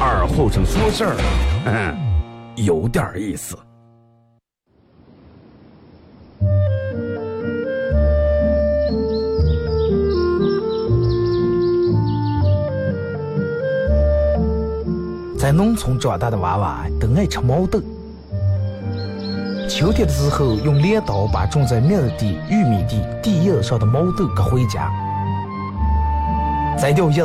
二后生说事儿，嗯，有点意思。在农村长大的娃娃都爱吃毛豆。秋天的时候，用镰刀把种在麦地、玉米地地叶上的毛豆割回家，摘掉叶，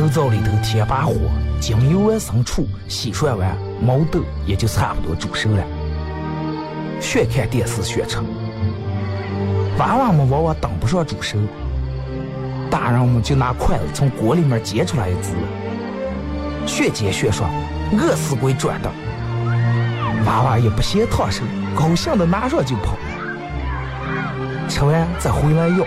炉灶里头添把火，精油完生醋，洗涮完毛豆也就差不多煮熟了。学看电视学吃，娃娃们往往等不上煮熟，大人们就拿筷子从锅里面夹出来一只。学煎学涮，饿死鬼转的。娃娃也不嫌烫手，高兴的拿上就跑了。吃完再回来要。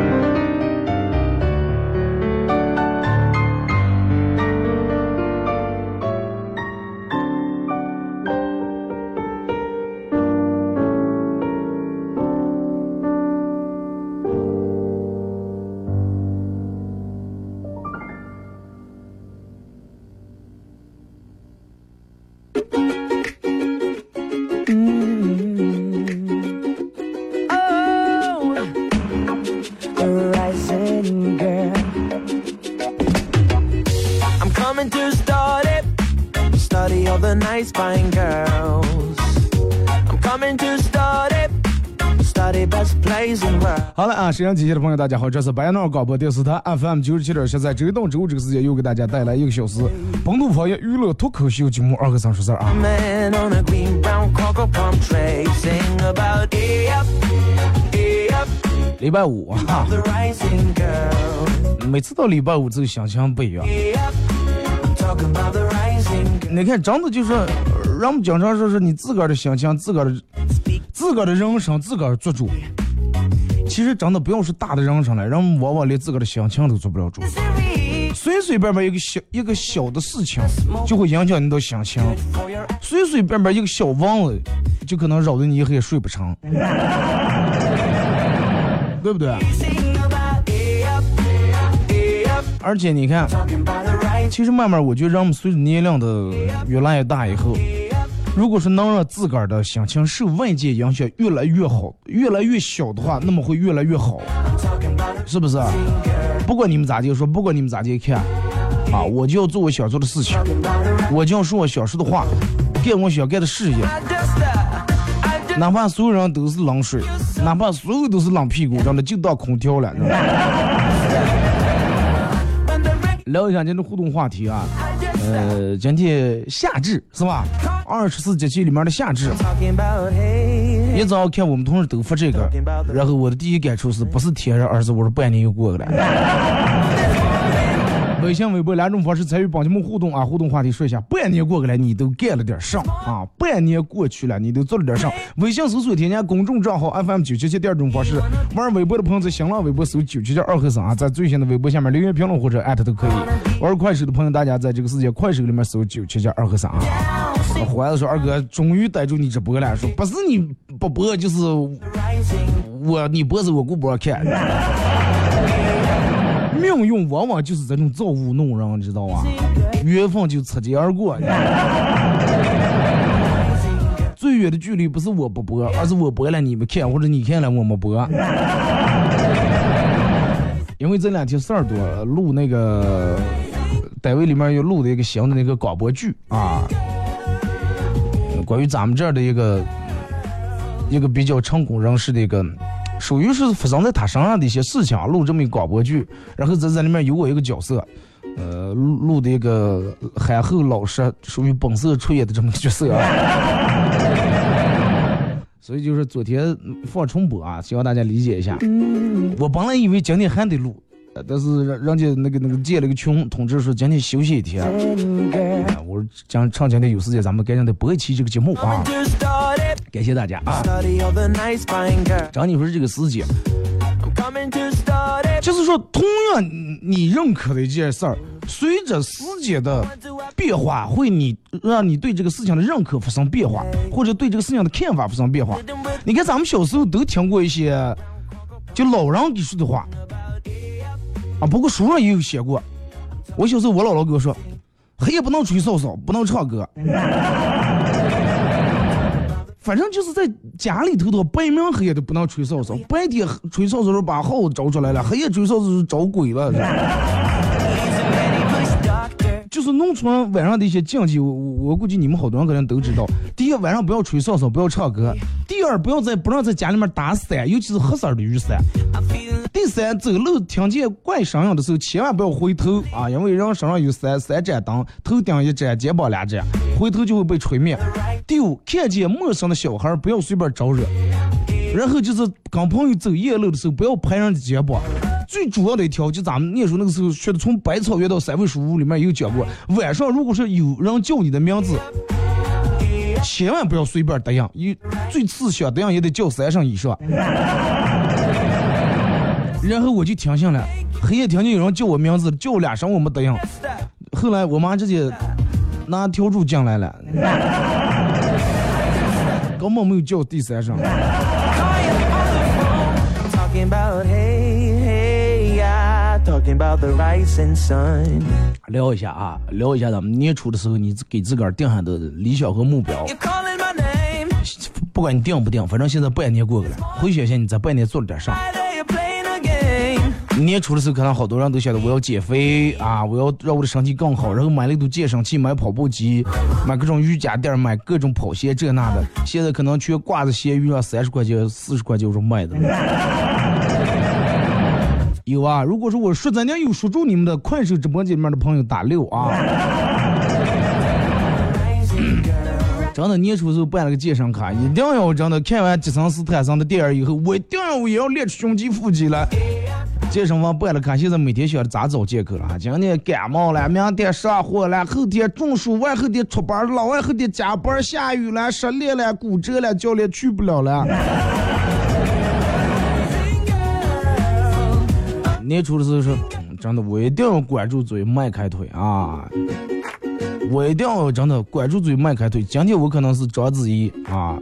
好了啊，沈阳机械的朋友，大家好，这是白杨淖尔广播电视台 FM 九十七点七，在周一到周五这个时间又给大家带来一个小时本土方言娱乐脱口秀节目二和三说事儿啊。礼拜五啊，每次到礼拜五这个心情不一样。你看，真的就是，人们经常说是你自个儿的心情，自个儿的，自个儿的人生，自个儿做主。其实真的不要说大的人生了，人们往往连自个儿的心情都做不了主。随随便便一个小一个小的事情，就会影响你的心情；随随便便一个小蚊子，就可能扰得你一黑睡不成，对不对？而且你看，其实慢慢我觉得人们随着年龄的越来越大以后。如果说能让自个儿的心情受外界影响越来越好，越来越小的话，那么会越来越好，是不是？不管你们咋就说，不管你们咋就看，啊，我就要做我想做的事情，我就要说我想说的话，干我想干的事业，哪怕所有人都是冷水，哪怕所有都是冷屁股，让他就当空调了。聊一下今天的互动话题啊，呃，今天夏至是吧？二十四节气里面的夏至，一早看我们同事都发这个，然后我的第一感触是不是天热，而是我说半年又过去了。微信、微博两种方式参与帮节目互动啊！互动话题说一下，半年过去了，你都干了点啥啊？半年过去了，你都做了点啥？微信搜索添加公众账号 FM 九七七，第二种方式，玩微博的朋友在新浪微博搜九七七二和三啊，在最新的微博下面留言评论或者艾特都可以。玩快手的朋友，大家在这个世界快手里面搜九七七二和三啊。坏子说二哥终于逮住你直播了，说不是你不播就是我你播是我顾不上看。命运往往就是这种造物弄人，知道吧？缘分就擦肩而过。最远的距离不是我不播，而是我播了你们看，或者你看了我没播。因为这两天事儿多，录那个单位里面又录的一个新的那个广播剧啊，关于咱们这儿的一个一个比较成功人士的一个。属于是发生在他身上的一些事情，录这么一个广播剧，然后在这里面有我一个角色，呃，录的一个憨厚老实、属于本色出演的这么个角色啊。所以就是昨天放重播啊，希望大家理解一下。我本来以为今天还得录，但是人人家那个那个建了个群通知说今天休息一天。我说讲趁今天有时间，咱们赶紧得播一期这个节目啊。感谢大家啊！张你说这个时间，就是说，同样你认可的一件事儿，随着时间的变化，会你让你对这个事情的认可发生变化，或者对这个事情的看法发生变化。你看，咱们小时候都听过一些就老人给说的话啊，不过书上也有写过。我小时候，我姥姥跟我说，黑夜不能吹哨哨，不能唱歌。反正就是在家里头的白明黑夜都不能吹哨哨，白天吹哨哨时候把号找出来了，黑夜吹哨子是招鬼了。就是农村晚上的一些禁忌，我我估计你们好多人可能都知道。第一，晚上不要吹哨哨，不要唱歌；第二，不要在不让在家里面打伞，尤其是黑色的雨伞。第三，走路听见怪声音的时候，千万不要回头啊，因为人身上有三三盏灯，头顶一盏，肩膀两盏，回头就会被吹灭。第五，看见陌生的小孩不要随便招惹。然后就是跟朋友走夜路的时候，不要拍人的肩膀。最主要的一条，就咱们念书那个时候学的，从百草园到三味书屋里面有讲过，晚上如果说有人叫你的名字，千万不要随便答应，有最次想答应也得叫三声以上。然后我就听信了，黑夜听见有人叫我名字，叫两声我没答应。后来我妈直接拿笤帚进来了，根本没有叫第三声。聊一下啊，聊一下咱们年初的时候，你给自个儿定下的理想和目标。不管你定不定，反正现在半年过去了，回想一下你在半年做了点啥。年初的时候，可能好多人都想着我要减肥啊，我要让我的身体更好，然后买了一堆健身器，买跑步机，买各种瑜伽垫，买各种跑鞋这那的。现在可能全挂着闲鱼上，三十块钱、四十块钱就卖的。有啊，如果说我说咱家有说中你们的快手直播间里面的朋友打六啊。真的年初时候办了个健身卡，一定要真的看完《吉森斯坦森》的电影以后，我一定要我也要练出胸肌腹肌来。健身房办了卡，现在每天想着咋找借口了啊？今天感冒了，明天上火了，后天中暑，外后天出班，老外后天加班，下雨了，失恋了，骨折了，教练去不了了。年初的时候说，真的，我一定要管住嘴，迈开腿啊！我一定要真的管住嘴，迈开腿。今天我可能是章子怡啊。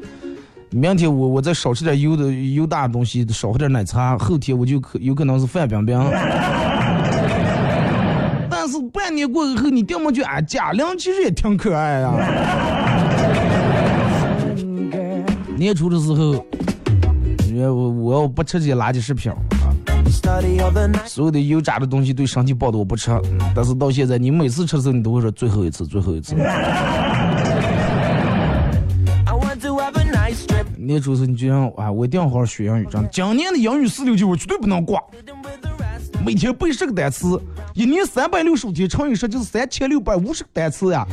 明天我我再少吃点油的油大的东西，少喝点奶茶。后天我就可有可能是范冰冰。但是半年过后，你掉没觉啊？贾玲其实也挺可爱呀。年初的时候，我我要不吃这些垃圾食品，所有的油炸的东西对身体不好的我不吃。但是到现在，你每次吃的时候，你都会说最后一次，最后一次。年初时你就让啊，我一定要好好学英语。真的，今年的英语四六级我绝对不能挂。每天背十个单词，一年三百六十五天乘以十就是三千六百五十个单词呀。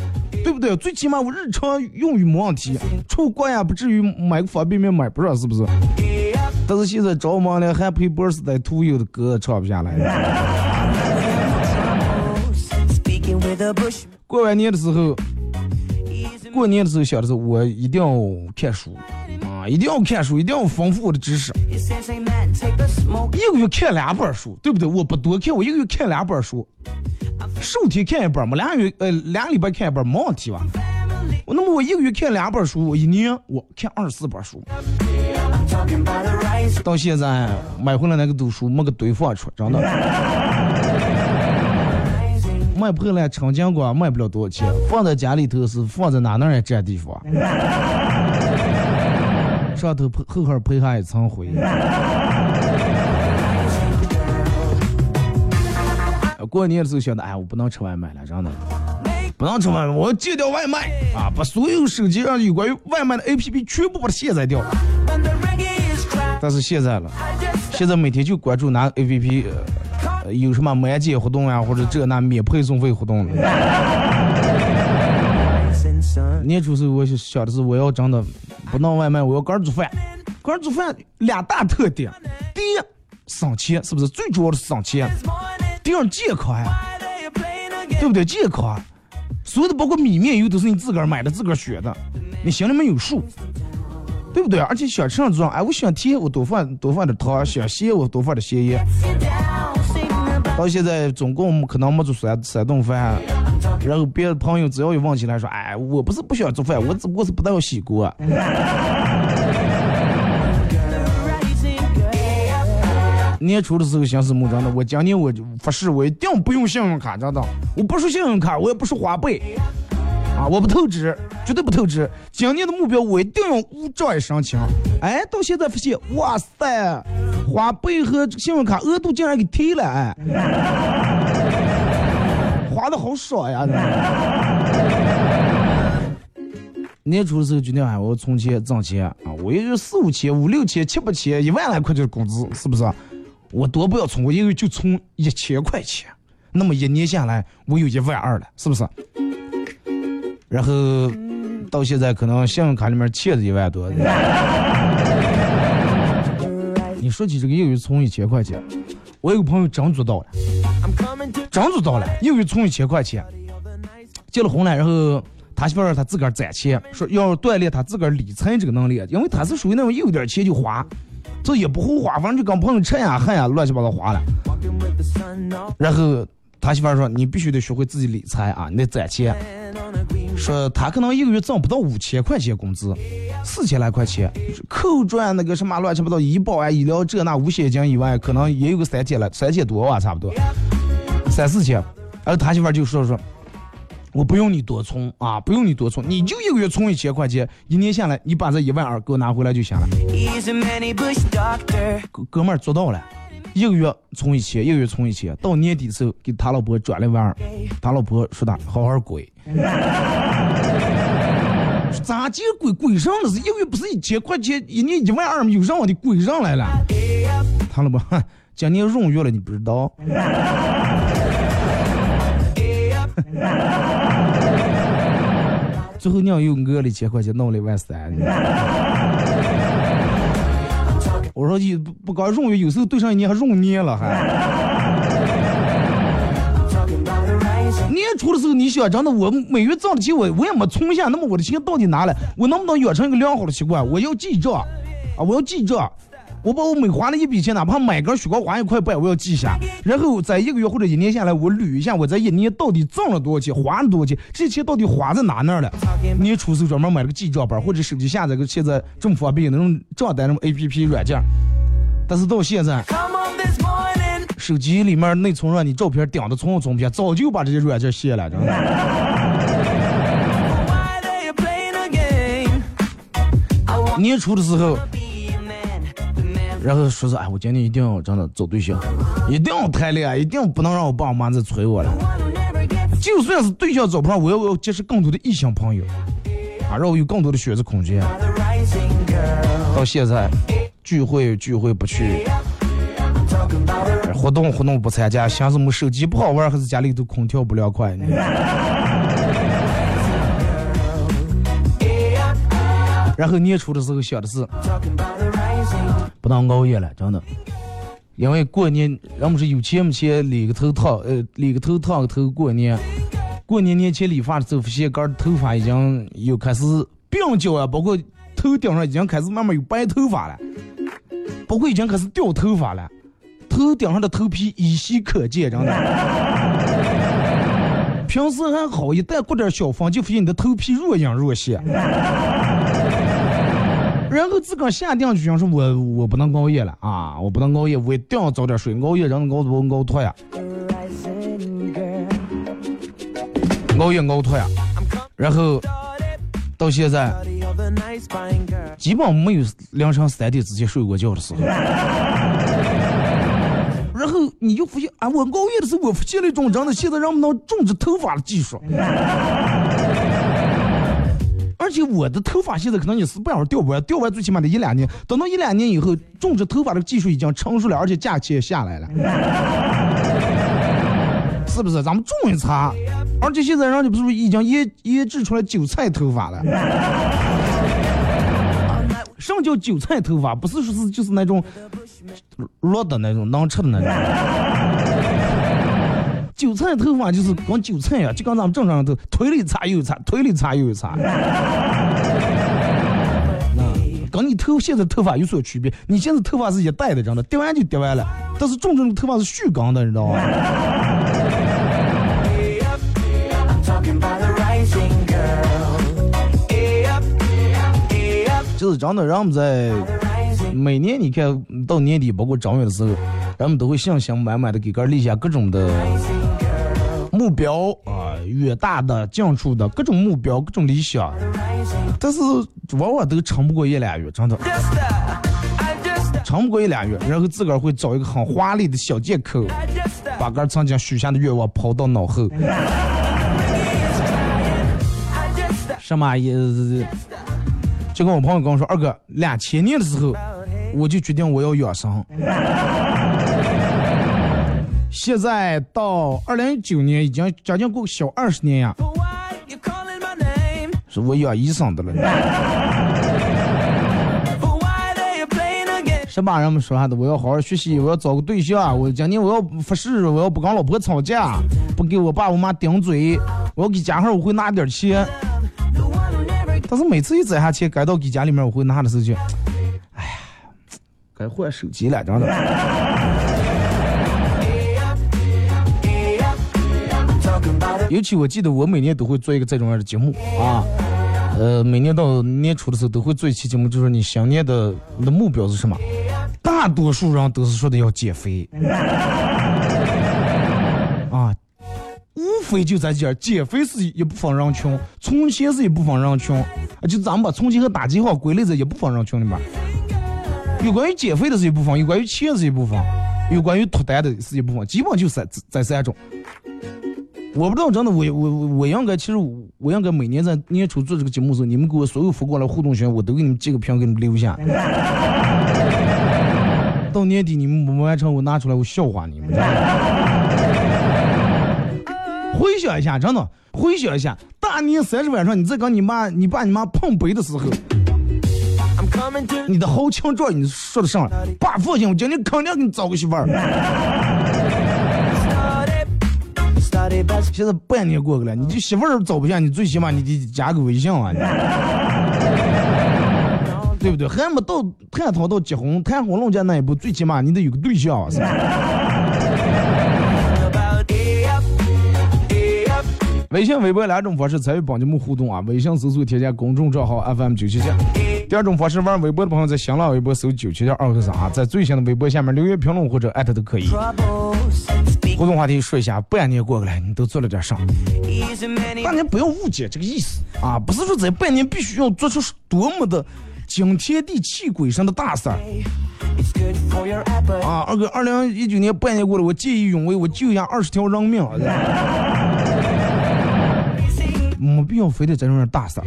对不对？最起码我日常用语没问题，出国呀不至于买个方便面买不上，是不是？但是现在着忙了，Happy Birthday to you 的歌唱不下来了。过完年的时候，过年的时候想的是我一定要看书啊，一定要看书，一定要丰富我的知识。一个月看两本书，对不对？我不多看，我一个月看两本书，十五天看一本嘛，两个月呃两礼拜看一本没问题吧？我那么我一个月看两本书，我一年我看二十四本书。到现在买回来那个读书没个堆放出，真的。卖破烂成斤光卖不了多少钱，放在家里头是放在哪哪也占地方。上头厚厚配上一层灰。过年的时候想的，哎，我不能吃外卖了，真的，不能吃外卖，我要戒掉外卖啊！把所有手机上有关于外卖的 APP 全部把它卸载掉。但是现在了，现在每天就关注哪个 APP，呃，有什么满减活动呀，或者这那免配送费活动。年初时候我想的是，我要真的不弄外卖，我要个人做饭。个人做饭两大特点：第一，省钱，是不是？最主要的是省钱。第二，健康呀，对不对？健康，所有的包括米面油都是你自个儿买的，自个儿选的，你心里面有数。对不对？而且想吃上这种，哎，我想甜，我多放多放点糖；想咸，我多放点咸盐。到现在总共可能没做三三顿饭，然后别的朋友只要一问起来说，哎，我不是不想做饭，我只不过是不大要洗锅。年初的时候想是木真的，我今年我就发誓，我一定不用信用卡，真的，我不是信用卡，我也不是花呗。啊！我不透支，绝对不透支。今年的目标，我一定要无障碍申请。哎，到现在发现，哇塞，花呗和信用卡额度竟然给提了，哎，花的好爽呀！年初的时候决定，哎，我存钱挣钱啊！我也就四五千、五六千、七八千、一万来块钱工资，是不是？我多不要存，我一个月就存一千块钱，那么一年下来，我有一万二了，是不是？然后到现在可能信用卡里面欠着一万多。你说起这个一个月存一千块钱，我有个朋友真做到了，真做到了，一个月存一千块钱，结了婚了，然后他媳妇儿他自个儿攒钱，说要锻炼他自个儿理财这个能力，因为他是属于那种有点钱就花，这也不会花，反正就跟朋友吃呀喝呀乱七八糟花了。然后他媳妇儿说：“你必须得学会自己理财啊，你得攒钱。”说他可能一个月挣不到五千块钱工资，四千来块钱，扣赚那个什么乱七八糟医保啊、医疗这那五险金以外，可能也有个三千了，三千多吧，差不多，三四千。然后他媳妇就说说，我不用你多存啊，不用你多存，你就一个月存一千块钱，一年下来你把这一万二给我拿回来就行了。哥哥们儿做到了。一个月存一千，一个月存一千，到年底的时候给他老婆转了一万二，他老婆说他好好鬼，咋就鬼鬼上了？是一个月不是一千块钱，一年一万二吗？又让我的鬼上来了。他老婆，今年闰月了，你不知道？最后娘又讹了一千块钱，弄了一万三。我说你不不光闰月，有时候对上一年还闰年了还。年初的时候你想真的，我每月挣的钱我我也没存下，那么我的钱到底哪来？我能不能养成一个良好的习惯？我要记账啊！我要记账。我把我每花了一笔钱，哪怕买根雪糕花一块半，我要记下。然后在一个月或者一年下来，我捋一下，我在一年到底挣了多少钱，花了多少钱，这些钱到底花在哪那了？年初时专门买了个记账本，或者手机下载个现在这么方便那种账单那种 A P P 软件。但是到现在，手机里面内存让你照片顶的存不存片，早就把这些软件卸了，真的。年初的时候。然后说是哎，我今天一定要真的找对象，一定要谈恋爱，一定不能让我爸妈再催我了。就算是对象找不上，我要我要结识更多的异性朋友，啊，让我有更多的选择空间。到现在，聚会聚会不去，活动活动不参加，想什么手机不好玩，还是家里头空调不凉快？然后年初的时候想的是，不能熬夜了，真的。因为过年人们是有钱没钱理个头烫，呃，理个头烫个头过年。过年年前理发的时候，发现根头发已经又开始鬓角啊，包括头顶上已经开始慢慢有白头发了，包括已经开始掉头发了，头顶上的头皮依稀可见，真的。平时还好，一旦过点小风，就发现你的头皮若隐若现。然后自个儿下定决心说：“我我不能熬夜了啊！我不能熬夜，我一定要早点睡。熬夜人熬多熬脱呀，熬夜熬脱呀。然后到现在，基本没有凌晨三点之前睡过觉的时候。然后你就发现啊，我熬夜的时候，我发现了一种真的现在人们能种植头发的技术。”而且我的头发现在可能也是不会掉完，掉完最起码得一两年。等到一两年以后，种植头发的技术已经成熟了，而且价钱也下来了，是不是？咱们种一茬，而且现在人家不是已经腌腌制出来韭菜头发了？什么叫韭菜头发？不是说是就是那种落的那种能吃的那种。韭菜头发就是光韭菜呀，就跟咱们正常的头，腿里擦又擦，腿里擦又擦。那跟你头现在头发有所区别，你现在头发是一带的，真的，掉完就掉完了。但是种种的头发是蓄根的，你知道吗？就是真的，人们在每年你看到年底，包括正月的时候，人们都会信心满满的给个立下各种的。目标啊，远大的、近处的各种目标、各种理想，但是往往都撑不过一两月，真的，撑不过一两月，然后自个儿会找一个很华丽的小借口，把个曾经许下的愿望抛到脑后。什么意思？就跟我朋友跟我说，二哥，两千年的时候，我就决定我要养生。现在到二零一九年，已经将近过小二十年呀，是我养医生的了。十八人们说啥的，我要好好学习，我要找个对象，我今年我要发誓，我要不跟老婆吵架，不给我爸我妈顶嘴，我要给家号我会拿点钱。但是每次一攒下钱，该到给家里面我会拿的时候就，哎呀，该换手机了，真的。尤其我记得我每年都会做一个这种样的节目啊，呃，每年到年初的时候都会做一期节目，就是你想念的你的目标是什么？大多数人都是说的要减肥，啊，无非就在这儿，减肥是一部分人群，存钱是一部分人群，啊，就咱们把存钱和打击号归类在一部分人群里面。有关于减肥的是一部分，有关于钱是一部分，有关于脱单的是一部分，基本就三这三种。我不知道，真的，我我我应该，其实我应该每年在年初做这个节目的时候，你们给我所有发过来互动群，我都给你们截个屏，给你们留下。到年底你们没完成，我拿出来我笑话你们。回想一下，真的，回想一下，大年三十晚上你在跟你妈、你爸、你妈碰杯的时候，你的豪情壮语说的上来，爸放心，我今天肯定给你找个媳妇儿。现在半年过去了，你这媳妇儿找不下，你最起码你得加个微信啊，对不对？还没到探讨到结婚、谈婚论嫁那一步，最起码你得有个对象，是吧？微信、微博两种方式参与帮节目互动啊！微信搜索添加公众账号 FM 九七七。第二种方式玩微博的朋友在新浪微博搜九七七二和三啊，在最新的微博下面留言评论或者艾特都可以。互动话题说一下，半年过去了，你都做了点啥？大家不要误解这个意思啊，不是说在半年必须要做出多么的惊天地泣鬼神的大事儿啊！二哥，二零一九年半年过了，我见义勇为，我救下二十条人命，没必要非得这种样大事儿。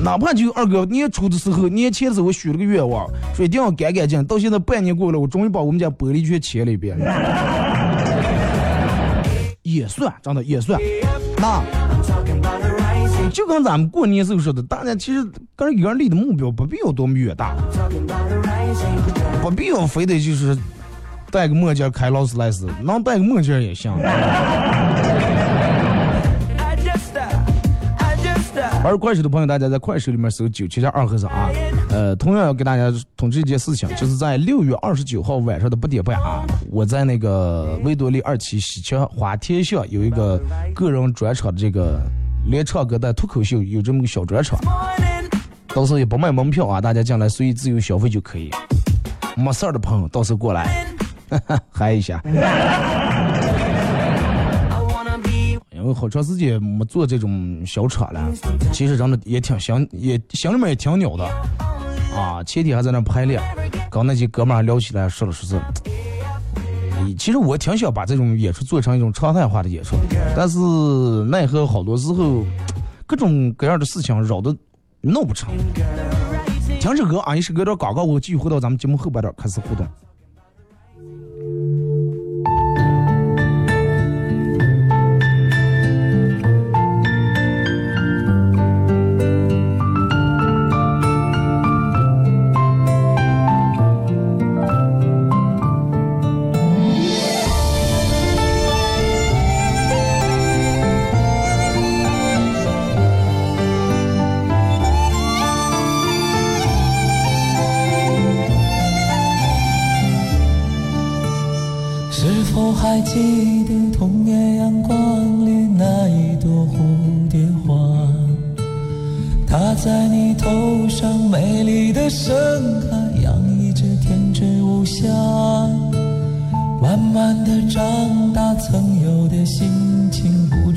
哪怕就二哥年初的时候，年前的时候我许了个愿望，说一定要干干净。到现在半年过了，我终于把我们家玻璃全切了一遍。也算，真的也算。那就跟咱们过年时候说的，大家其实跟人个人立的目标不必要多么远大，不必要非得就是戴个墨镜开劳斯莱斯，能戴个墨镜也行。玩快手的朋友，大家在快手里面搜“九七加二和尚”啊。呃，同样要给大家通知一件事情，就是在六月二十九号晚上的八点半啊，我在那个维多利二期喜鹊花天下有一个个人专场的这个连唱歌带脱口秀，有这么个小专场。到时候也不卖门票啊，大家进来随意自由消费就可以。没事儿的朋友，到时候过来 嗨一下。因为好长时间没做这种小车了，其实真的也挺想，也心里面也挺鸟的啊。前天还在那排练，跟那些哥们儿聊起来，说了说是，其实我挺想把这种演出做成一种常态化的演出，但是奈何好多时候各种各样的事情扰得弄不成。听首歌啊，一首歌点广告，我继续回到咱们节目后半段开始互动。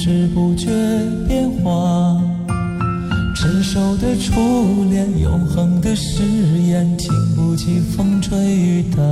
不知不觉变化。成熟的初恋，永恒的誓言，经不起风吹雨打。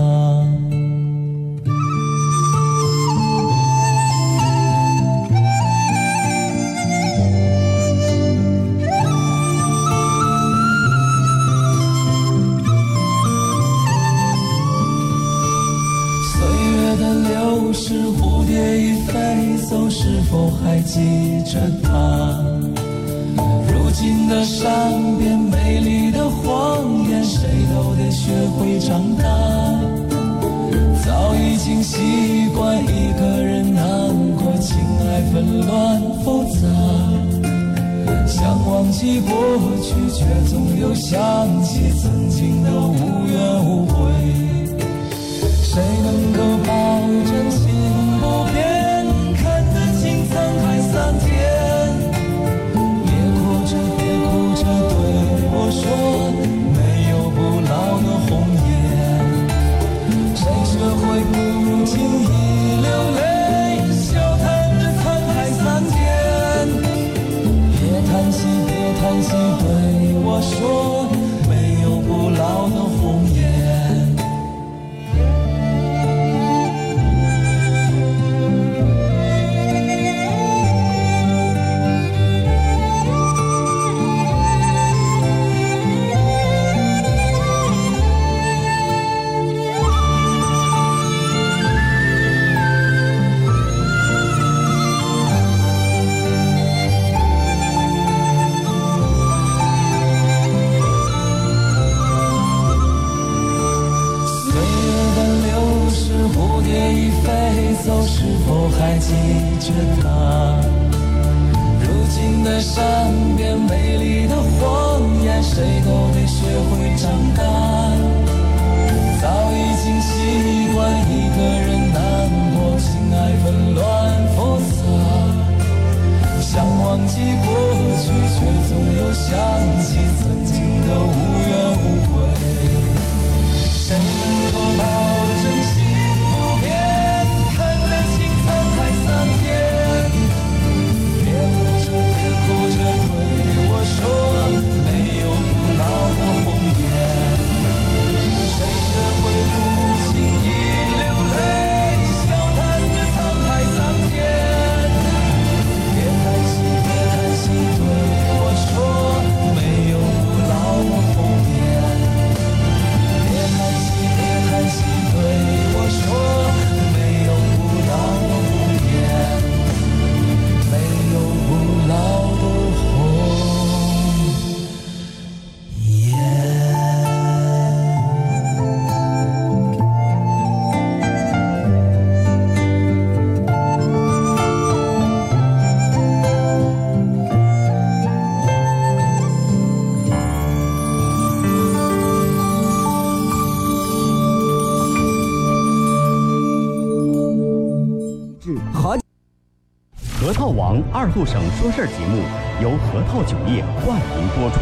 核桃王二后省说事儿节目由核桃酒业冠名播出，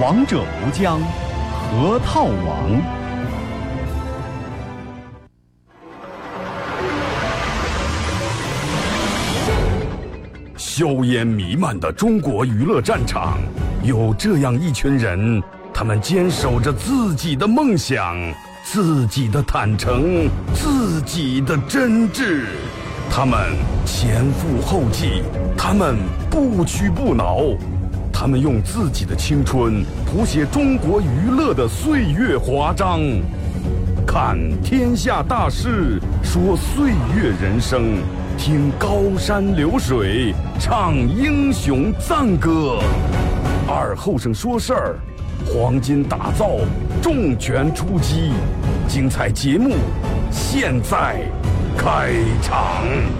王者无疆，核桃王。硝烟弥漫的中国娱乐战场，有这样一群人，他们坚守着自己的梦想，自己的坦诚，自己的真挚。他们前赴后继，他们不屈不挠，他们用自己的青春谱写中国娱乐的岁月华章。看天下大事，说岁月人生，听高山流水，唱英雄赞歌。二后生说事儿，黄金打造，重拳出击，精彩节目现在。开场。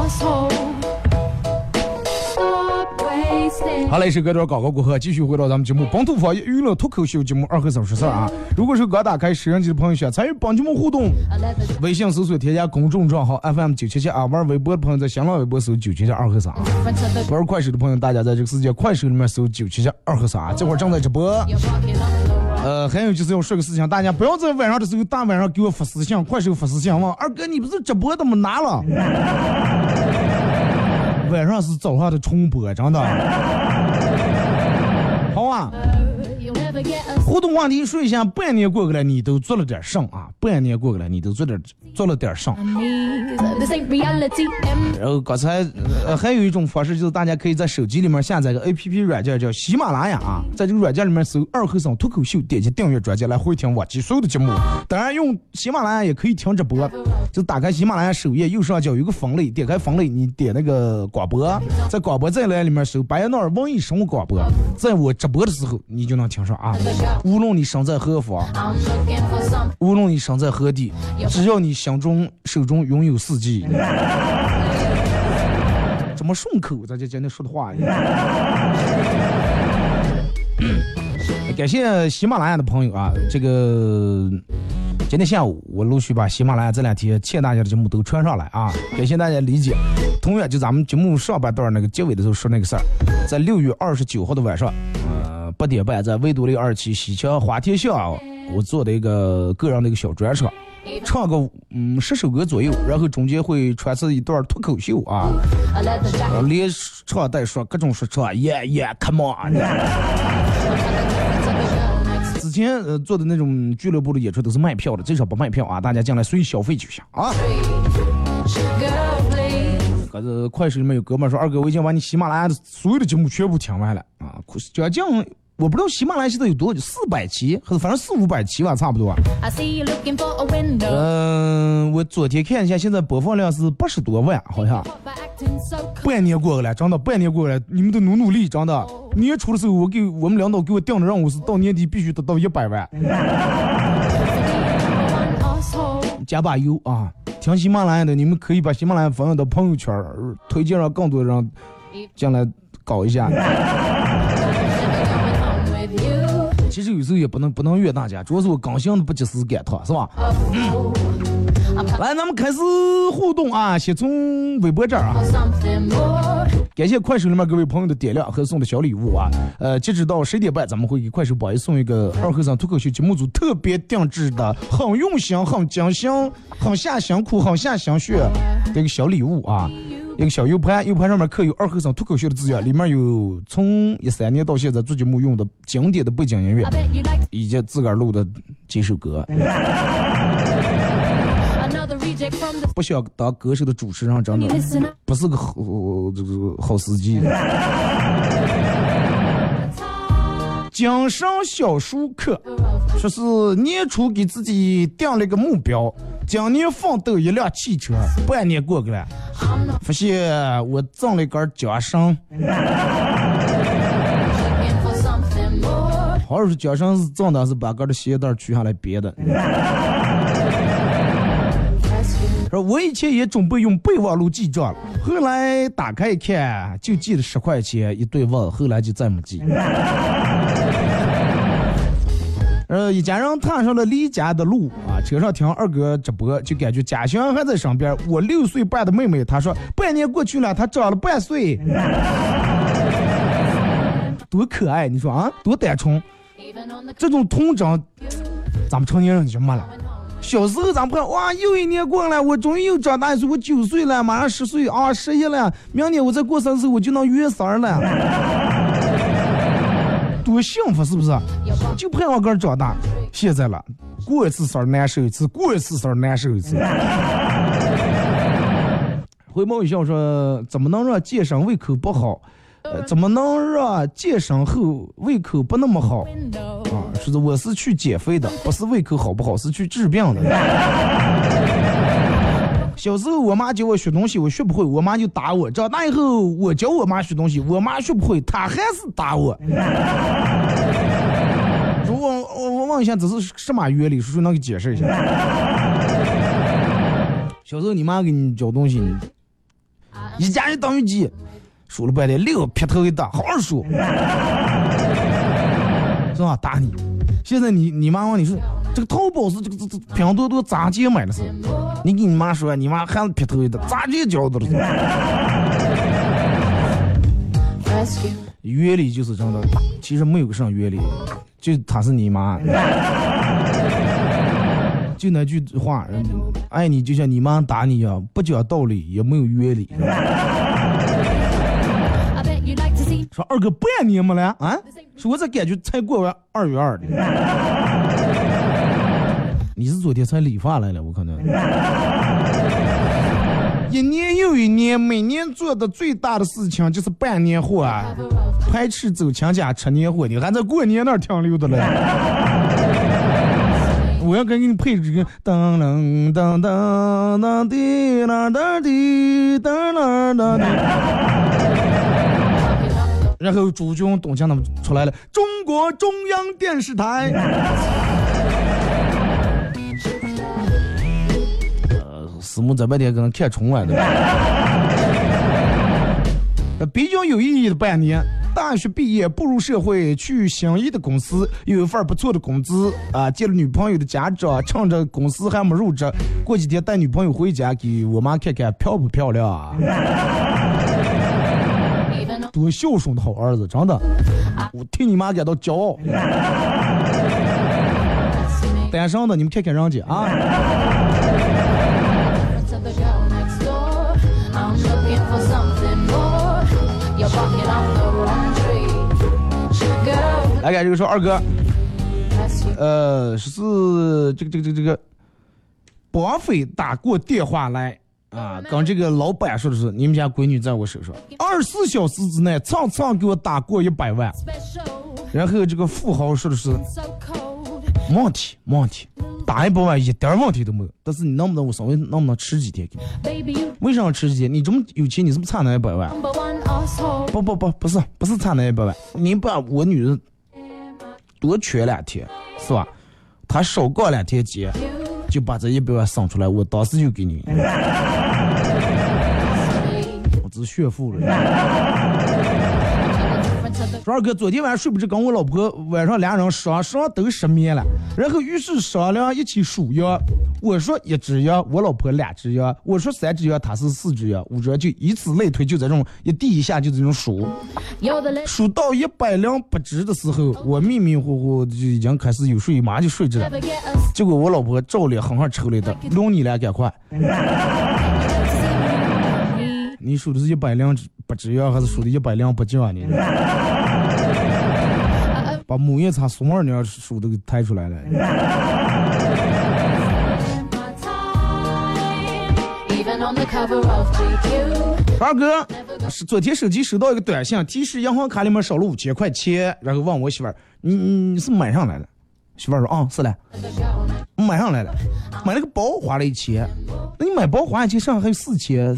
好嘞，是隔段广告过后，继续回到咱们节目《本土方言娱乐脱口秀》节目二和三十四啊。如果是刚打开摄像机的朋友，想参与帮节目互动，微信搜索添加公众账号 FM 九七七啊。玩微博的朋友在新浪微博搜九七七二和三。玩快手的朋友，大家在这个世界快手里面搜九七七二和三，这会儿正在直播。呃，还有就是要说个事情，大家不要在晚上的时候大晚上给我发私信，快手发私信问二哥你不是直播怎么拿了？晚上是早上的重播，真的。好啊。互动话题说一下，半年过去了，你都做了点啥啊？半年过去了，你都做点做了点啥？然后刚才呃还有一种方式，就是大家可以在手机里面下载个 A P P 软件，叫喜马拉雅啊，在这个软件里面搜“二和尚脱口秀”，点击订阅专辑来回听往期所有的节目。当然用喜马拉雅也可以听直播，就打开喜马拉雅首页右上角有个分类，点开分类，你点那个广播，在广播再栏里面搜“白彦淖尔文艺生活广播”，在我直播的时候你就能听上啊。无论你身在何方，无论你身在何地，只要你心中手中拥有四季，怎么顺口？咱就今天说的话。感谢喜马拉雅的朋友啊，这个今天下午我陆续把喜马拉雅这两天欠大家的节目都传上来啊，感谢大家理解。同样，就咱们节目上半段那个结尾的时候说那个事儿，在六月二十九号的晚上。八点半在维多利二期西桥花田巷，我做的一个个人的一个小专场，唱个嗯十首歌左右，然后中间会穿插一段脱口秀啊，连唱带说各种说唱耶耶 come on。之前呃做的那种俱乐部的演出都是卖票的，这场不卖票啊，大家进来随意消费就行啊。可是快手里面有哥们说，二哥我已经把你喜马拉雅的所有的节目全部听完了啊，将近。我不知道喜马拉雅现在有多少，四百期，还是反正四五百期吧，差不多。嗯，我昨天看一下，现在播放量是八十多万，好像。半年过去了，真的，半年过去了，你们得努努力，真的。年初的时候，我给我们领导给我定的任务是到年底必须得到一百万。加把油啊！听喜马拉雅的，你们可以把喜马拉雅发到朋友圈，推荐让更多人进来搞一下。其实有时候也不能不能怨大家，主要是我刚性的不及时赶趟，是吧？来，咱们开始互动啊！先从微博这儿啊，感谢快手里面各位朋友的点亮和送的小礼物啊！呃，截止到十点半，咱们会给快手宝爷送一个二和尚脱口秀节目组特别定制的、很用心、很精心、很下辛苦、很下心血的一个小礼物啊！一个小 U 盘，U 盘上面刻有二和尚脱口秀的字样，里面有从一三年到现在做节目用的经典的背景音乐，以及自个儿录的几首歌。不想当歌手的主持人，真的不是个好这个好司机。精神小书课说是年初给自己定了一个目标，今年奋斗一辆汽车。半年过去了，发现我挣了一根缰绳。好像是脚上是挣的，是把个的鞋带取下来别的。说我以前也准备用备忘录记账了，后来打开一看，就记了十块钱一对忘，后来就再没记。呃，一家人踏上了离家的路啊，车上听二哥直播，就感觉家乡还在身边。我六岁半的妹妹，她说半年过去了，她长了半岁，多可爱！你说啊，多单纯。这种童真，咱们成年人就没了。小时候咱们看，哇，又一年过了，我终于又长大一岁，我九岁了，马上十岁啊，十一了，明年我再过生日，我就能月三了，多幸福是不是？就盼望个长大。现在了，过一次生日难受一次，过一次生日难受一次。回眸一笑说，怎么能让健身胃口不好？呃，怎么能让健身后胃口不那么好？啊，是的，我是去减肥的，不是胃口好不好，是去治病的。小时候我妈教我学东西，我学不会，我妈就打我。长大以后我教我妈学东西，我妈学不会，她还是打我。如果我我问一下，这是什么原理？叔叔能给解释一下？小时候你妈给你教东西，一加一等于几？数了半天，六劈头一打，好好数，是吧？打你！现在你你妈问你说，这个淘宝是这个这这拼多多咋接买的是？你给你妈说，你妈还是劈头一打，咋接教的了？原理就是真的，其实没有个啥原理，就她是你妈，就那句话，爱你就像你妈打你一样，不讲道理也没有原理。说二哥半年没了啊？说我这感觉才过完二月二的。你是昨天才理发来了？我可能。一年又一年，每年做的最大的事情就是办年货啊，排斥走亲家吃年货，你还在过年那儿停留的嘞？我要给你配这个噔噔噔噔噔滴啦噔滴噔啦噔滴。然后朱军、董强他们出来了，中国中央电视台。呃，师母这半天可能看春晚的。比较有意义的半年，大学毕业步入社会，去心仪的公司，有一份不错的工资啊，见了女朋友的家长，趁着公司还没入职，过几天带女朋友回家，给我妈看看漂不漂亮啊。多孝顺的好儿子，真的，我替你妈感到骄傲。单身的你们看看人家啊。来看这个说二哥，呃，是这个这个这个这个，绑匪打过电话来。啊，跟这个老板说的是，你们家闺女在我手上，二十四小时之内，蹭蹭给我打过一百万。然后这个富豪说的是，没问题，没问题，打一百万一点问题都没有。但是你能不能我稍微能不能吃几天？为啥要吃几天？你这么有钱，你是不是差那一百万？不不不，不是不是差那一百万，你把我女人多缺两天，是吧？她少过两天节。就把这一百万省出来，我当时就给你。我只是炫富了。说二哥，昨天晚上睡不着，跟我老婆晚上俩人双双都失眠了，然后于是商量一起数羊。我说一只羊，我老婆两只羊，我说三只羊，她是四只羊，五只羊，就以此类推，就这种一地一下就这种数。数到一百零八只的时候，我迷迷糊糊就已经开始有睡，马上就睡着了。结果我老婆照脸狠狠抽了一顿，轮你俩赶快。你数的是一百零八只羊，还是数的一百零八将呢？把母夜叉苏二娘书都给抬出来了。二哥，是昨天手机收到一个短信，提示银行卡里面少了五千块钱，然后问我媳妇儿：“你你是买上来了？”媳妇儿说：“啊，是了，买上来了，买了个包花了一千。那你买包花一千，剩下还有四千。”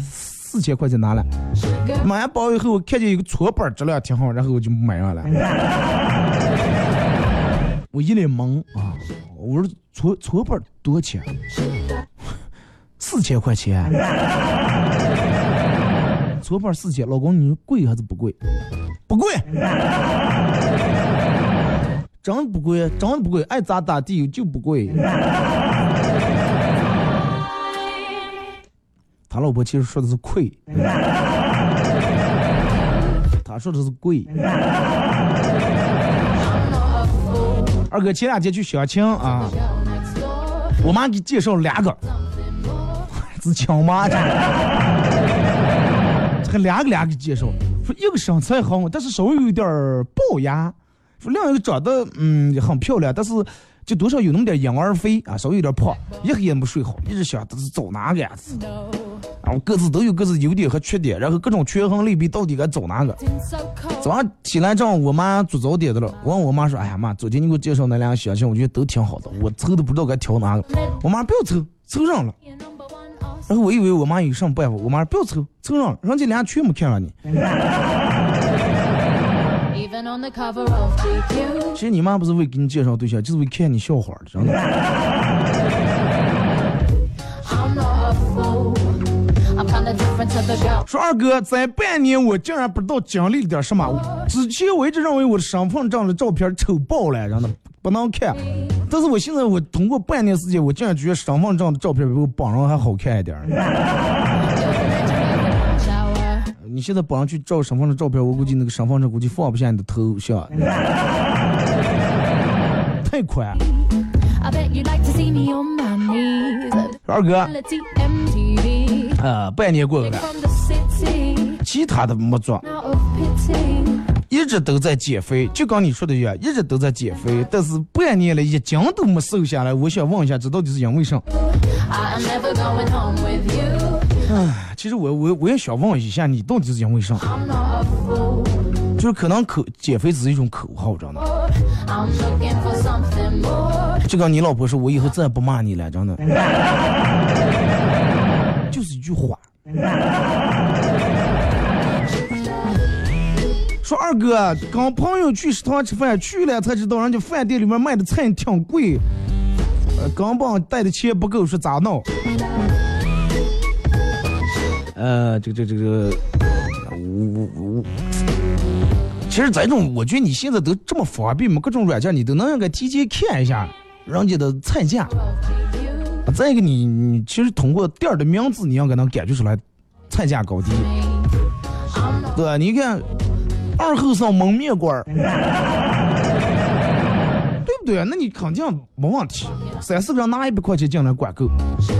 四千块钱拿了，买完包以后，我看见一个搓板质量挺好，然后我就买上了。我一脸懵啊！我说搓搓板多少钱？四千块钱。搓板四千，老公你说贵还是不贵？不贵。真不贵，真不贵，爱咋咋地就不贵。他老婆其实说的是贵，他说的是贵。二哥前两天去相亲啊，我妈给介绍两个，是亲妈这，这个两个两个介绍，说一个身材好，但是稍微有点龅牙。说另一个长得嗯很漂亮，但是就多少有那么点婴儿肥啊，稍微有点胖，一黑也没睡好，一直想这是找哪个呀？然后各自都有各自优点和缺点，然后各种权衡利弊，到底该找哪个？早上起来正好我妈做早点的了，我问我妈说：“哎呀妈，昨天你给我介绍那两个相亲，我觉得都挺好的，我抽都不知道该挑哪个。”我妈不要抽，抽上了。然后我以为我妈有什么办法，我妈说不要抽，抽上了，人家俩全没看上你。其实你妈不是为给你介绍对象，就是为看你笑话的，真的。说二哥，在半年我竟然不知道经历了点什么。之前我一直认为我的身份证的照片丑爆了，真的不能看。但是我现在我通过半年时间，我竟然觉得身份证的照片比我本人还好看一点。你现在帮人去照身份证照片，我估计那个身份证估计放不下你的头像，太宽。二哥，呃，半年过去了，其他的没做，一直都在减肥，就跟你说的一样，一直都在减肥，但是半年了一斤都没瘦下来。我想问一下，这到底是因为啥？唉，其实我我我也想问一下，你到底是因为啥？就是可能口减肥只是一种口号，真的。就跟你老婆说，我以后再也不骂你了，真的。一句话。说二哥跟朋友去食堂吃饭，去了才知道人家饭店里面卖的菜挺贵，呃，根本带的钱不够，说咋弄？呃，这个这个这个，我我我，其实这种，我觉得你现在都这么方便嘛，各种软件你都能应该提前看一下人家的菜价。再一个，你你其实通过店儿的名字，你应该能感觉出来菜价高低，对？你看二后生焖面馆儿，对不对？那你肯定没问题，三四个人拿一百块钱进来管够。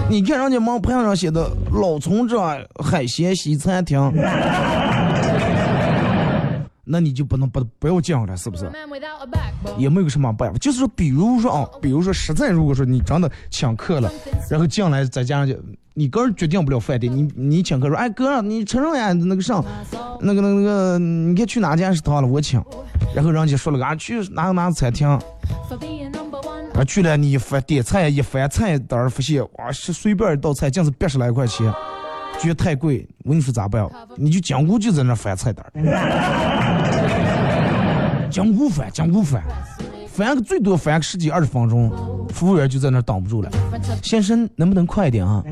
你看人家门牌上写的老村这海鲜西餐厅。那你就不能不不要讲了，是不是？也没有什么办法，就是说，比如说啊，比如说实在如果说你真的请客了，然后进来再加上去，你个人决定不了饭店，你你请客说，哎哥，你承认呀？那个上，那个那个那个，你看去哪家食堂了？我请，然后人家说了个啊，去哪个哪个餐厅，啊去了你一翻点菜一翻菜单发现哇是随便一道菜，竟是八十来块钱。觉得太贵，我跟你说咋办？你就江湖就在那翻菜单，江湖翻，江湖翻，翻个最多翻个十几二十分钟，服务员就在那挡不住了。先生，能不能快一点啊？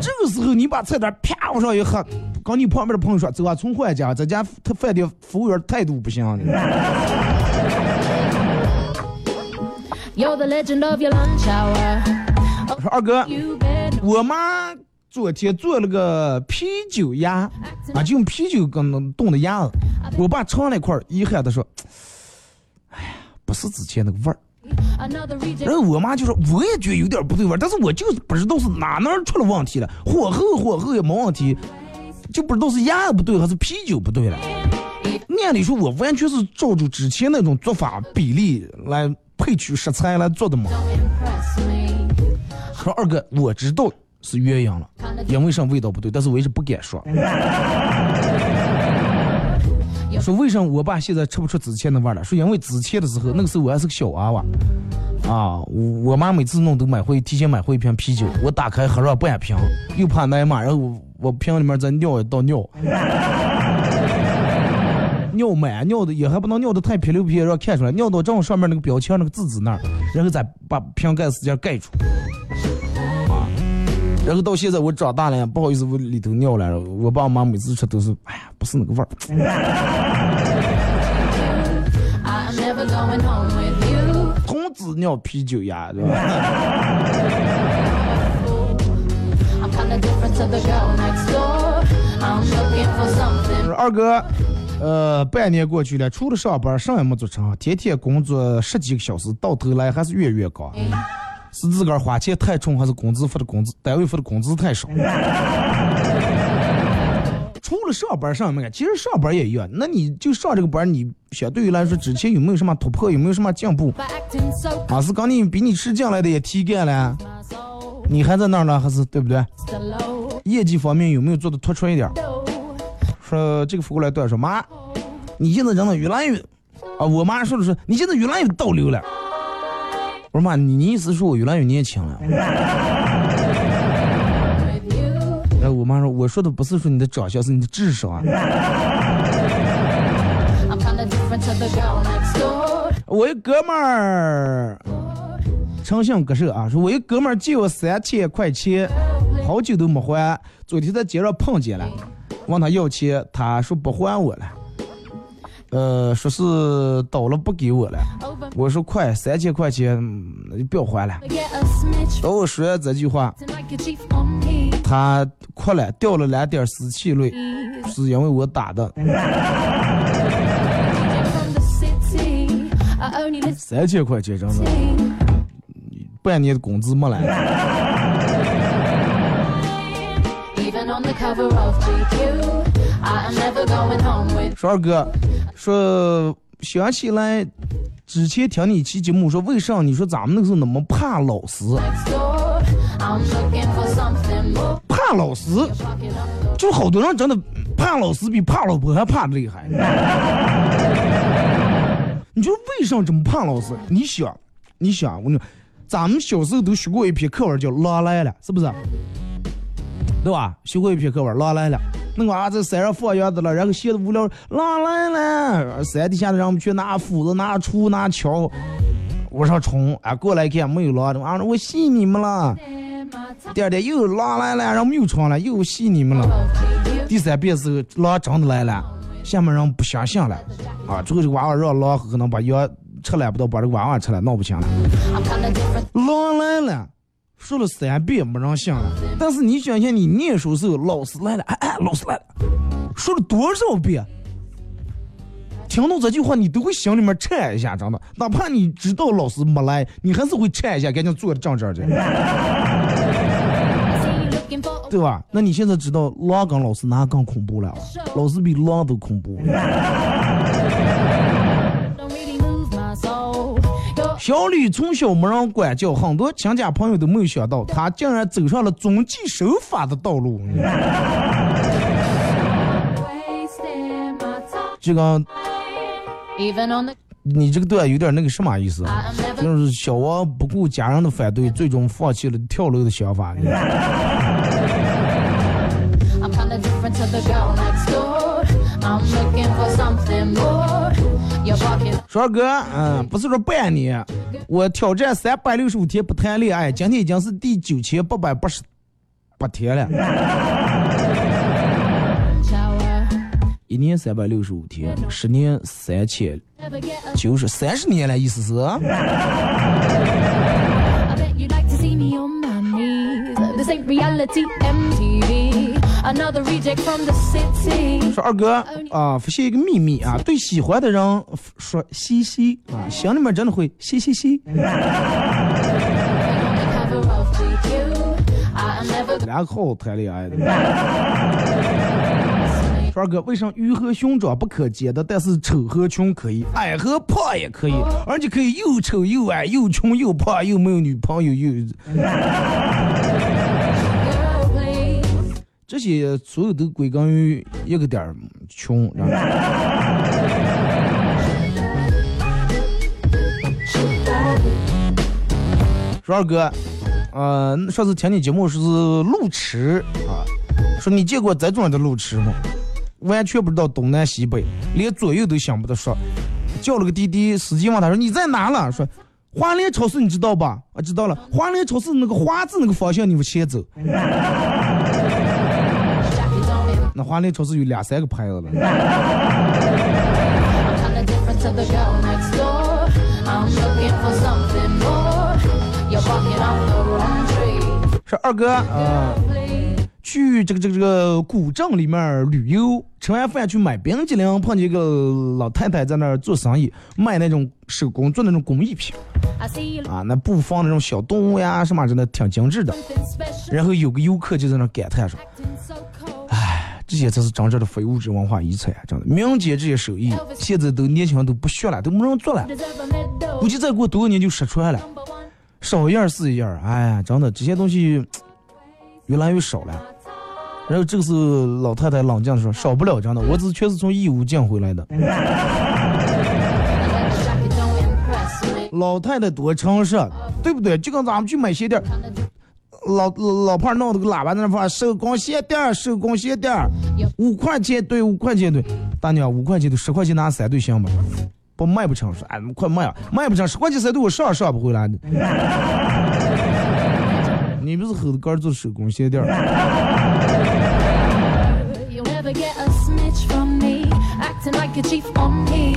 这个时候你把菜单啪往上一合，跟你旁边的朋友说：“走啊，从换家，这家他饭店服务员态度不行。”我说二哥。我妈昨天做了个啤酒鸭，啊，就用啤酒跟那冻的鸭子。我爸尝了一块儿，遗憾的说：“ 哎呀，不是之前那个味儿。”然后我妈就说：“我也觉得有点不对味儿，但是我就是不知道是哪哪出了问题了。火候火候也没问题，就不知道是鸭子不对还是啤酒不对了。按理说，我完全是照着之前那种做法比例来配取食材来做的嘛。”说二哥，我知道是鸳鸯了，因为啥味道不对，但是我一直不敢说。说为什么我爸现在吃不出之前的味了？说因为之前的时候，那个时候我还是个小娃娃，啊，我妈每次弄都买回提前买回一瓶啤酒，我打开喝上半瓶，又怕挨骂，然后我我瓶里面再尿一倒尿。尿满，尿的也还不能尿的太撇溜撇，让看出来，尿到正上面那个标签那个字字那儿，然后再把瓶盖使劲盖住。啊，然后到现在我长大了，不好意思，我里头尿了，我爸我妈每次吃都是，哎呀，不是那个味儿。童子尿啤酒呀，对吧？I'm kinda different to the girl next door. I'm looking for something. 二哥，呃，半年过去了，除了上班，啥也没做成，天天工作十几个小时，到头来还是月月高。是自个儿花钱太冲，还是工资发的工资单位发的工资太少？除了上班上没干，其实上班也一样。那你就上这个班，你相对于来说之前有没有什么突破，有没有什么进步啊，是刚你比你吃进来的也提干了，你还在那儿呢，还是对不对？业绩方面有没有做的突出一点.说这个扶过来对我说妈，你现在真的越来越啊，我妈说的是你现在越来越倒流了。我说妈，你你意思说我越来越年轻了？哎我妈说我说的不是说你的长相，是你的智商啊。我一哥们儿诚信割舍啊，说我一哥们儿借我三千块钱，好久都没还，昨天在街上碰见了，问他要钱，他说不还我了，呃，说是倒了不给我了。我说快，三千块钱，嗯那就不要还了。等我说完这句话.他哭了，掉了两点湿气泪，是因为我打的。三千块钱，真的，半年的工资没来。说二哥，说想起来之前听你一期节目说，为啥你说咱们那个时候那么怕老师.怕老师，就好多人真的怕老师比怕老婆还怕的厉害。你说为啥这么怕老师？你想，你想，我跟你说，咱们小时候都学过一篇课文叫《狼来了》，是不是？对吧？学过一篇课文《狼来了》，那个娃在山上放羊的了，然后闲的无聊，狼来了，山底下的人们去拿斧子、拿锄、拿锹，往上冲，啊，过来看没有狼，啊，我信你们了。第二天又狼来了，然后我们又冲了，又信你们了。第三遍时候，狼真的来了，下面人不相信了，啊，最后这个娃娃让狼可能把药吃了不到，把这个娃娃吃了，闹不清了。狼来了，说了三遍没人信了。但是你想想，你念书时候老师来了，哎哎，老师来了，说了多少遍？听到这句话，你都会心里面颤一下，真的。哪怕你知道老师没来，你还是会颤一下，赶紧坐着正正去，对吧？那你现在知道狼跟老师哪更恐怖了？老师比狼都恐怖。小李从小没人管教，很多亲家朋友都没有想到，他竟然走上了遵纪守法的道路。这个你这个段有点那个什么意思就是小王不顾家人的反对，最终放弃了跳楼的想法。说二哥，嗯，不是说不爱你，我挑战三百六十五天不谈恋爱，今天已经是第九千八百八十八天了，一年三百六十五天，十年三千九十，三十年了，意思是？说二哥啊，发现一个秘密啊，对喜欢的人说嘻嘻啊，心里面真的会嘻嘻嘻然后谈恋爱的。说二哥，为啥鱼和熊掌不可兼得，但是丑和穷可以，矮和胖也可以，而且可以又丑又矮，又穷又胖，又没有女朋友，又.这些所有都归根于一个点儿穷。然后说二哥，呃，上次听你节目说是路痴啊，说你见过这种的路痴吗？完全不知道东南西北，连左右都想不得说。叫了个滴滴，司机问他说：“你在哪了？”说：“华联超市，你知道吧？”啊，知道了。华联超市那个华字那个方向，你们先走。华联超市有两三个牌子了。说二哥，嗯，去这个这个这个古镇里面旅游，吃完饭去买冰激凌，碰见一个老太太在那儿做生意，卖那种手工做那种工艺品。啊，那布放那种小动物呀，什么什么的，挺精致的。然后有个游客就在那儿感叹说。这些才是真正的非物质文化遗产啊！真的，民间这些手艺现在都年轻人都不学了，都没人做了.估计再过多少年就失传了，少一样是一样。哎呀，真的这些东西越来越少了。”然后这个是老太太冷静的说：“少不了，真的，我只是确实从义乌进回来的。老太太多诚实，对不对？就跟咱们去买鞋垫老老老胖弄的个喇叭在那放手工鞋垫儿，手工鞋垫儿，五块钱对，五块钱对。大娘，五块钱对，十块钱拿三对行吗？不卖不成，说哎，快卖啊，卖不成，十块钱三对我上也上不回来的。你不是猴子干儿做手工鞋垫儿？You'll never get a snitch from me. Acting like a chief on me.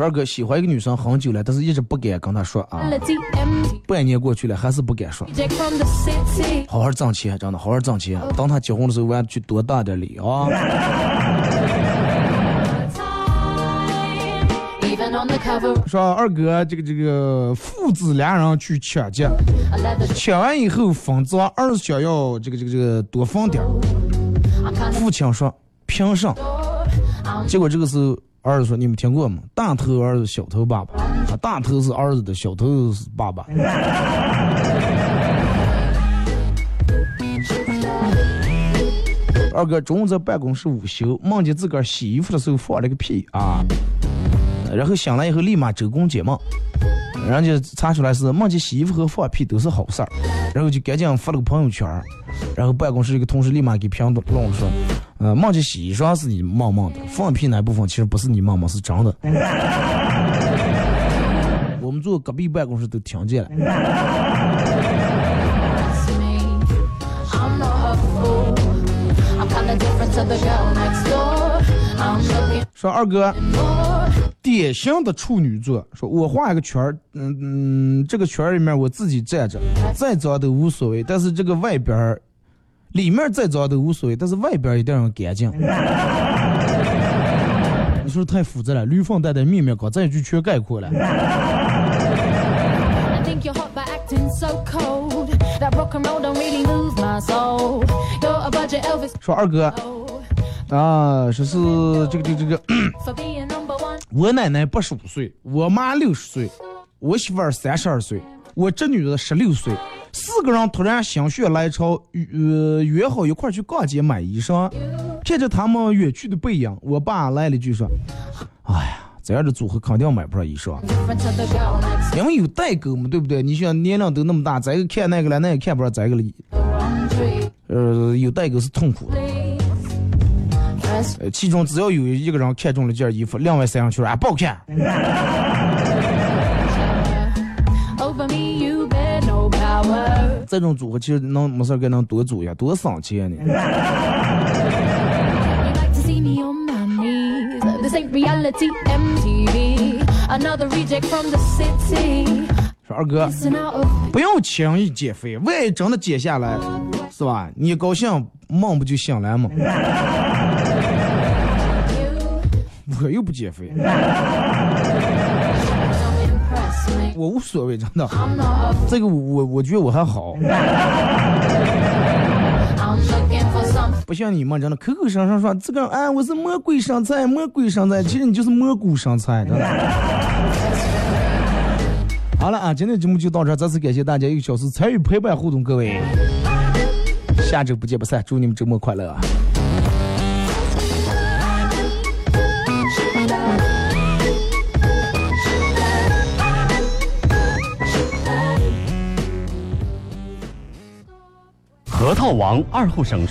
说二哥喜欢一个女生很久了，但是一直不敢跟她说啊。半年过去了，还是不敢说。好好挣钱，真的好好挣钱。等他结婚的时候，我要去多大点礼啊. 说二哥，这个这个父子俩人去抢劫，抢完以后分赃，儿子想要这个这个这个多分点儿父亲说凭什么？结果这个时候儿子说：“你们听过吗？大头儿子，小头爸爸啊，大头是儿子的，小头是爸爸。”二哥中午在办公室午休，梦见自个儿洗衣服的时候放了个屁啊，然后醒来以后立马周公解梦，人家查出来是梦见洗衣服和放屁都是好事儿，然后就赶紧发了个朋友圈，然后办公室一个同事立马给评论说，呃，梦见洗衣裳是你梦梦的，放屁那部分其实不是你梦梦，是真的。我们坐隔壁办公室都听见了。说二哥，典型的处女座，说我画一个圈儿，嗯嗯，这个圈儿里面我自己站着，再脏都无所谓，但是这个外边儿，里面再脏都无所谓，但是外边一定要干净。你说太复杂了，驴粪蛋的秘密搞，这一句全概括了。I think you're hot by acting so cold. That rock and roll don't really move my soul. You're a budget Elvis 说二哥 oh, 啊，说是这个这个这个.我奶奶八十五岁，我妈六十岁，我媳妇儿三十二岁，我这女的十六岁，四个人突然心血来潮，呃，约好一块去逛街买衣裳。看着他们远去的背影，我爸来了一句说：“哎呀，这样的组合肯定买不上衣裳，因为有代沟嘛，对不对？你想年龄都那么大，这个看那个了，那个看不上这个了，呃，有代沟是痛苦的。呃，其中只要有一个人看中了件衣服，另外三个就说啊不好看。这种组合其实能没事给能多组一下，多省钱呢。说二哥，不用轻易减肥，万一真的减下来，是吧？你高兴，梦不就醒来吗？我又不减肥。我无所谓，真的。这个我我觉得我还好. 不像你们真的口口声声说这个哎我是魔鬼身材，魔鬼身材，其实你就是蘑菇身材，真的。好了啊，今天节目就到这儿，再次感谢大家一个小时参与陪伴互动，各位，下周不见不散，祝你们周末快乐啊！核桃王二后省。